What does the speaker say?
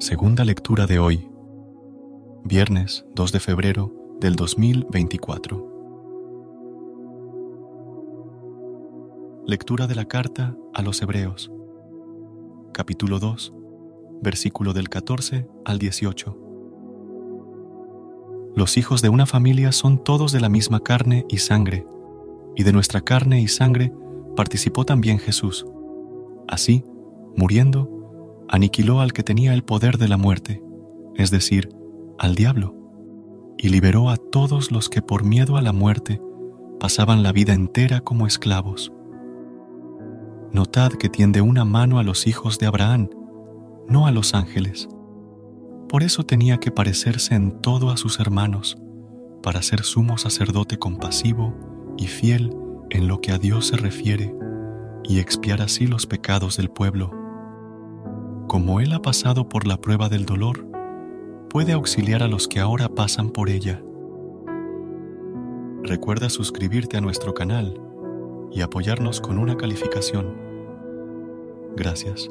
Segunda lectura de hoy, viernes 2 de febrero del 2024. Lectura de la carta a los Hebreos, capítulo 2, versículo del 14 al 18. Los hijos de una familia son todos de la misma carne y sangre, y de nuestra carne y sangre participó también Jesús. Así, muriendo, aniquiló al que tenía el poder de la muerte, es decir, al diablo, y liberó a todos los que por miedo a la muerte pasaban la vida entera como esclavos. Notad que tiende una mano a los hijos de Abraham, no a los ángeles. Por eso tenía que parecerse en todo a sus hermanos, para ser sumo sacerdote compasivo y fiel en lo que a Dios se refiere, y expiar así los pecados del pueblo como Él ha pasado por la prueba del dolor, puede auxiliar a los que ahora pasan por ella. Recuerda suscribirte a nuestro canal y apoyarnos con una calificación. Gracias.